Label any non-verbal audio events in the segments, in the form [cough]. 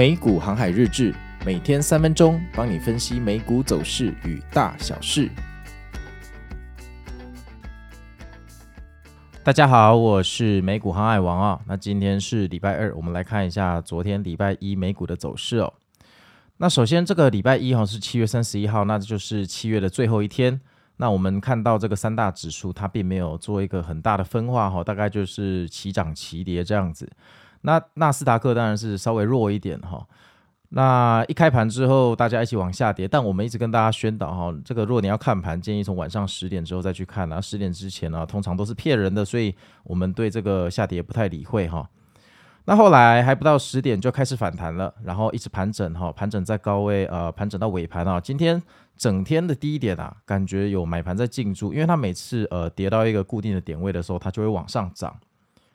美股航海日志，每天三分钟，帮你分析美股走势与大小事。大家好，我是美股航海王啊。那今天是礼拜二，我们来看一下昨天礼拜一美股的走势哦。那首先这个礼拜一哈是七月三十一号，那就是七月的最后一天。那我们看到这个三大指数，它并没有做一个很大的分化哈，大概就是齐涨齐跌这样子。那纳斯达克当然是稍微弱一点哈。那一开盘之后，大家一起往下跌，但我们一直跟大家宣导哈，这个如果你要看盘，建议从晚上十点之后再去看啊，十点之前呢，通常都是骗人的，所以我们对这个下跌不太理会哈。那后来还不到十点就开始反弹了，然后一直盘整哈，盘整在高位，呃，盘整到尾盘啊。今天整天的低点啊，感觉有买盘在进驻，因为它每次呃跌到一个固定的点位的时候，它就会往上涨。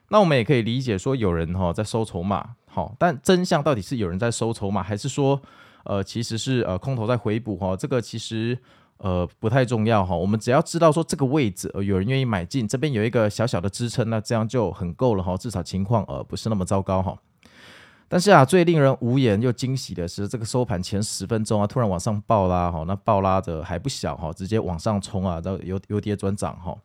那我们也可以理解说，有人哈在收筹码，好，但真相到底是有人在收筹码，还是说，呃，其实是呃空头在回补哈？这个其实呃不太重要哈。我们只要知道说这个位置呃有人愿意买进，这边有一个小小的支撑，那这样就很够了哈，至少情况呃不是那么糟糕哈。但是啊，最令人无言又惊喜的是，这个收盘前十分钟啊，突然往上暴拉哈，那暴拉的还不小哈，直接往上冲啊，然后由由跌转涨哈。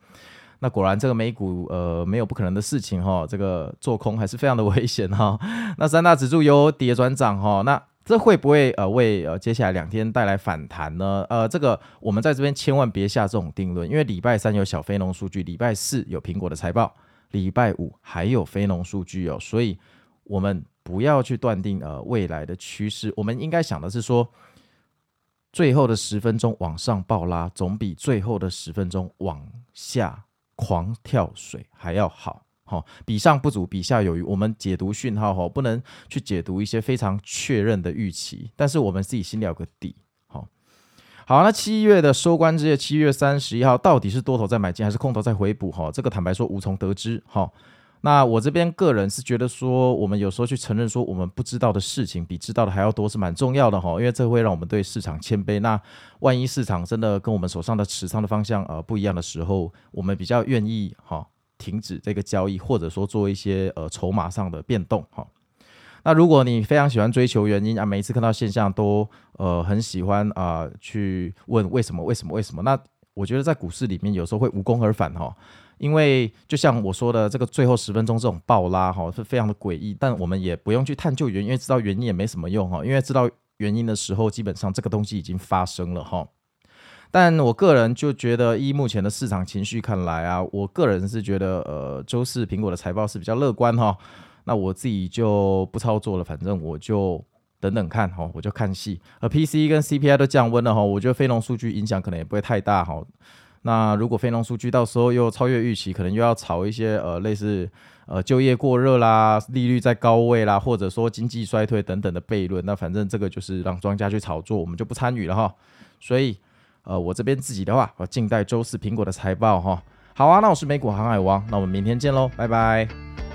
那果然，这个美股呃没有不可能的事情哈，这个做空还是非常的 [laughs] 危险哈。那三大指数由跌转涨哈，那这会不会呃为呃接下来两天带来反弹呢？呃，这个我们在这边千万别下这种定论，因为礼拜三有小非农数据，礼拜四有苹果的财报，礼拜五还有非农数据哦，所以我们不要去断定呃未来的趋势，我们应该想的是说，最后的十分钟往上暴拉，总比最后的十分钟往下。狂跳水还要好，好，比上不足，比下有余。我们解读讯号，哈，不能去解读一些非常确认的预期，但是我们自己心里有个底，好，好。那七月的收官之夜，七月三十一号，到底是多头在买进，还是空头在回补？哈，这个坦白说无从得知，哈。那我这边个人是觉得说，我们有时候去承认说我们不知道的事情比知道的还要多是蛮重要的哈，因为这会让我们对市场谦卑。那万一市场真的跟我们手上的持仓的方向呃不一样的时候，我们比较愿意哈停止这个交易，或者说做一些呃筹码上的变动哈。那如果你非常喜欢追求原因啊，每一次看到现象都呃很喜欢啊、去问为什么为什么为什么？那我觉得在股市里面有时候会无功而返哈。因为就像我说的，这个最后十分钟这种暴拉哈是非常的诡异，但我们也不用去探究原因，因为知道原因也没什么用哈。因为知道原因的时候，基本上这个东西已经发生了哈。但我个人就觉得，依目前的市场情绪看来啊，我个人是觉得，呃，周四苹果的财报是比较乐观哈。那我自己就不操作了，反正我就等等看哈，我就看戏。而 P C 跟 CPI 都降温了哈，我觉得非农数据影响可能也不会太大哈。那如果非农数据到时候又超越预期，可能又要炒一些呃类似呃就业过热啦、利率在高位啦，或者说经济衰退等等的悖论。那反正这个就是让庄家去炒作，我们就不参与了哈。所以呃我这边自己的话，我静待周四苹果的财报哈。好啊，那我是美股航海王，那我们明天见喽，拜拜。